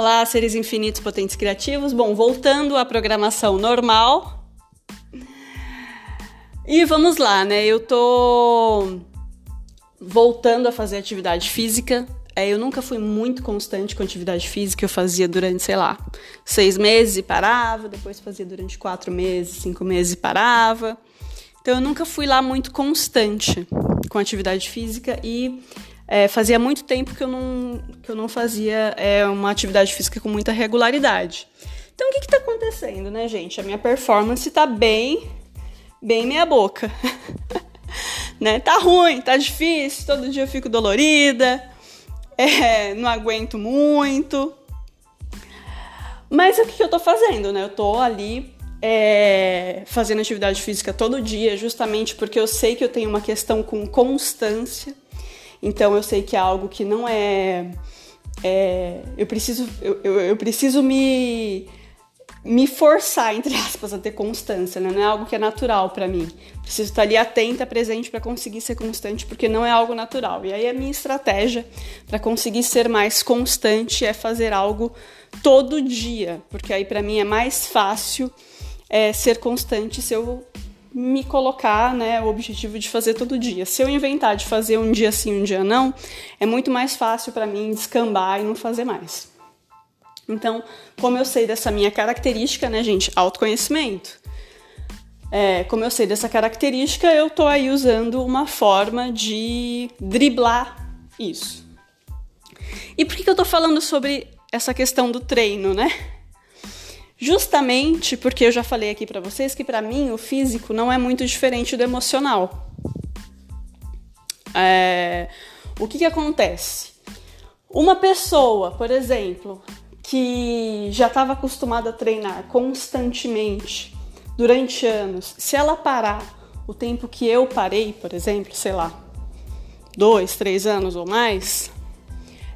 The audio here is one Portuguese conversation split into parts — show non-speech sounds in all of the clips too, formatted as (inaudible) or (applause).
Olá, seres infinitos potentes criativos. Bom, voltando à programação normal. E vamos lá, né? Eu tô voltando a fazer atividade física. É, eu nunca fui muito constante com atividade física. Eu fazia durante, sei lá, seis meses e parava. Depois fazia durante quatro meses, cinco meses e parava. Então eu nunca fui lá muito constante com atividade física e é, fazia muito tempo que eu não, que eu não fazia é, uma atividade física com muita regularidade. Então, o que está acontecendo, né, gente? A minha performance está bem, bem meia boca. (laughs) né? Tá ruim, tá difícil, todo dia eu fico dolorida, é, não aguento muito. Mas o que, que eu tô fazendo, né? Eu tô ali é, fazendo atividade física todo dia, justamente porque eu sei que eu tenho uma questão com constância. Então eu sei que é algo que não é. é eu preciso, eu, eu, eu, preciso me, me forçar, entre aspas, a ter constância, né? Não é algo que é natural para mim. Preciso estar ali atenta, presente para conseguir ser constante, porque não é algo natural. E aí a minha estratégia para conseguir ser mais constante é fazer algo todo dia, porque aí para mim é mais fácil é, ser constante se eu me colocar, né, o objetivo de fazer todo dia. Se eu inventar de fazer um dia sim, um dia não, é muito mais fácil para mim descambar e não fazer mais. Então, como eu sei dessa minha característica, né, gente, autoconhecimento. É, como eu sei dessa característica, eu tô aí usando uma forma de driblar isso. E por que, que eu tô falando sobre essa questão do treino, né? Justamente porque eu já falei aqui para vocês que para mim o físico não é muito diferente do emocional. É, o que, que acontece? Uma pessoa, por exemplo, que já estava acostumada a treinar constantemente durante anos, se ela parar o tempo que eu parei, por exemplo, sei lá, dois, três anos ou mais,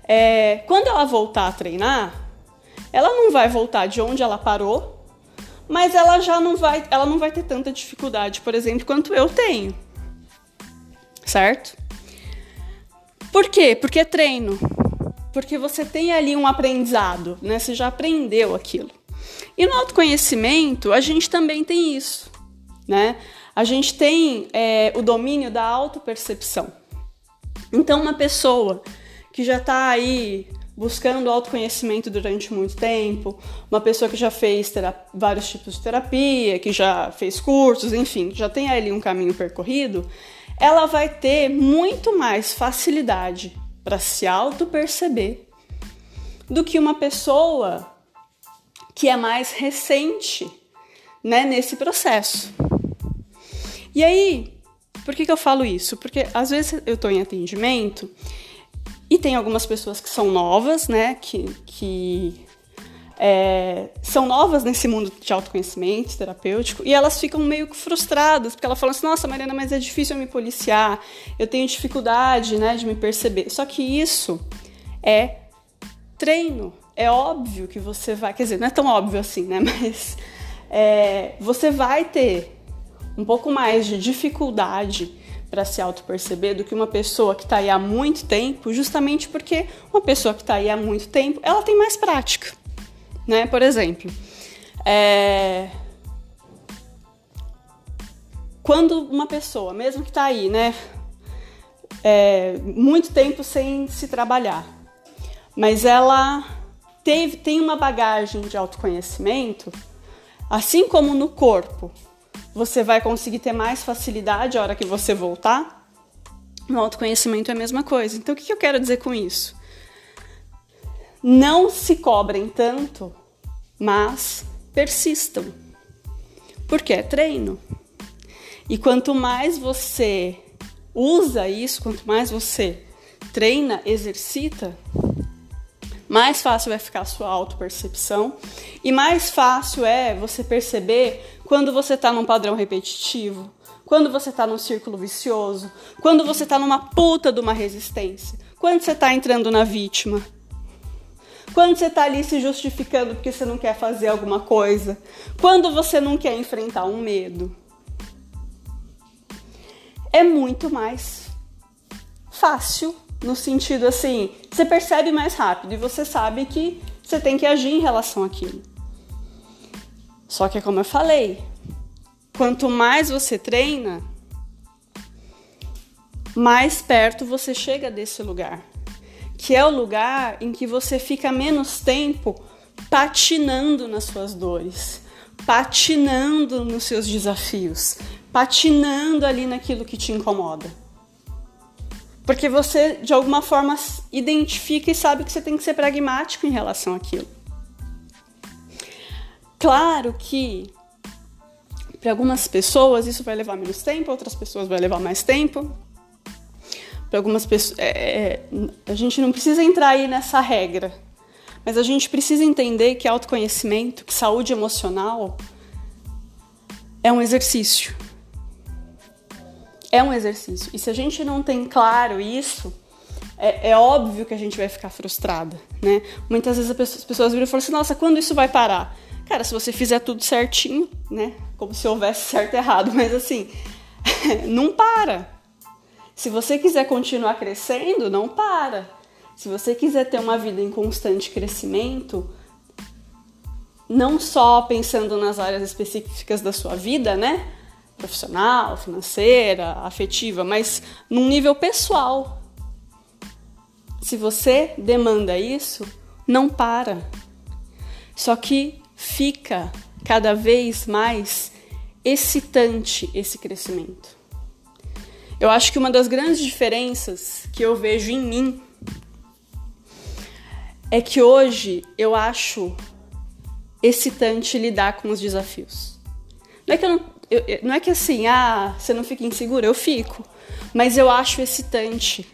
é, quando ela voltar a treinar, ela não vai voltar de onde ela parou, mas ela já não vai, ela não vai ter tanta dificuldade, por exemplo, quanto eu tenho. Certo? Por quê? Porque é treino. Porque você tem ali um aprendizado, né? Você já aprendeu aquilo. E no autoconhecimento, a gente também tem isso, né? A gente tem é, o domínio da autopercepção. Então, uma pessoa que já está aí buscando autoconhecimento durante muito tempo, uma pessoa que já fez vários tipos de terapia, que já fez cursos, enfim, já tem ali um caminho percorrido, ela vai ter muito mais facilidade para se auto-perceber do que uma pessoa que é mais recente né, nesse processo. E aí, por que, que eu falo isso? Porque às vezes eu estou em atendimento e tem algumas pessoas que são novas, né? Que, que é, são novas nesse mundo de autoconhecimento terapêutico e elas ficam meio que frustradas, porque elas falam assim: nossa, Mariana, mas é difícil eu me policiar, eu tenho dificuldade né, de me perceber. Só que isso é treino. É óbvio que você vai, quer dizer, não é tão óbvio assim, né? (laughs) Mas é, você vai ter um pouco mais de dificuldade para se auto-perceber do que uma pessoa que está aí há muito tempo, justamente porque uma pessoa que está aí há muito tempo, ela tem mais prática, né? Por exemplo, é... quando uma pessoa, mesmo que está aí, né, é, muito tempo sem se trabalhar, mas ela teve, tem uma bagagem de autoconhecimento, assim como no corpo, você vai conseguir ter mais facilidade a hora que você voltar. No autoconhecimento é a mesma coisa. Então, o que eu quero dizer com isso? Não se cobrem tanto, mas persistam. Porque é treino. E quanto mais você usa isso, quanto mais você treina, exercita, mais fácil vai ficar a sua autopercepção e mais fácil é você perceber quando você está num padrão repetitivo, quando você está num círculo vicioso, quando você está numa puta de uma resistência, quando você está entrando na vítima, quando você está ali se justificando porque você não quer fazer alguma coisa, quando você não quer enfrentar um medo. É muito mais fácil no sentido assim, você percebe mais rápido e você sabe que você tem que agir em relação àquilo. Só que, como eu falei, quanto mais você treina, mais perto você chega desse lugar, que é o lugar em que você fica menos tempo patinando nas suas dores, patinando nos seus desafios, patinando ali naquilo que te incomoda. Porque você, de alguma forma, identifica e sabe que você tem que ser pragmático em relação àquilo. Claro que para algumas pessoas isso vai levar menos tempo, outras pessoas vai levar mais tempo. Para algumas pessoas, é, é, a gente não precisa entrar aí nessa regra, mas a gente precisa entender que autoconhecimento, que saúde emocional é um exercício é um exercício. E se a gente não tem claro isso, é, é óbvio que a gente vai ficar frustrada, né? Muitas vezes as pessoas viram e falam assim: nossa, quando isso vai parar? Cara, se você fizer tudo certinho, né? Como se houvesse certo e errado, mas assim, (laughs) não para. Se você quiser continuar crescendo, não para. Se você quiser ter uma vida em constante crescimento, não só pensando nas áreas específicas da sua vida, né? profissional, financeira, afetiva, mas num nível pessoal. Se você demanda isso, não para. Só que fica cada vez mais excitante esse crescimento. Eu acho que uma das grandes diferenças que eu vejo em mim é que hoje eu acho excitante lidar com os desafios. Não é que não, eu, não é que assim, ah, você não fica insegura, eu fico. Mas eu acho excitante.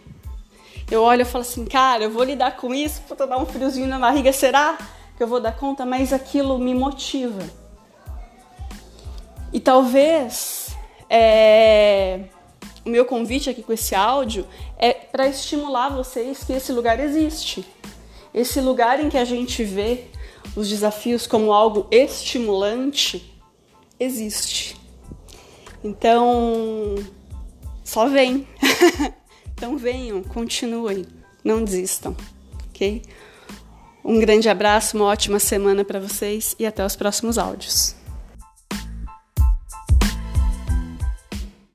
Eu olho e falo assim, cara, eu vou lidar com isso, vou dar um friozinho na barriga, será que eu vou dar conta? Mas aquilo me motiva. E talvez é, o meu convite aqui com esse áudio é para estimular vocês que esse lugar existe. Esse lugar em que a gente vê os desafios como algo estimulante existe. Então, só vem. (laughs) então venham, continuem, não desistam, ok? Um grande abraço, uma ótima semana para vocês e até os próximos áudios.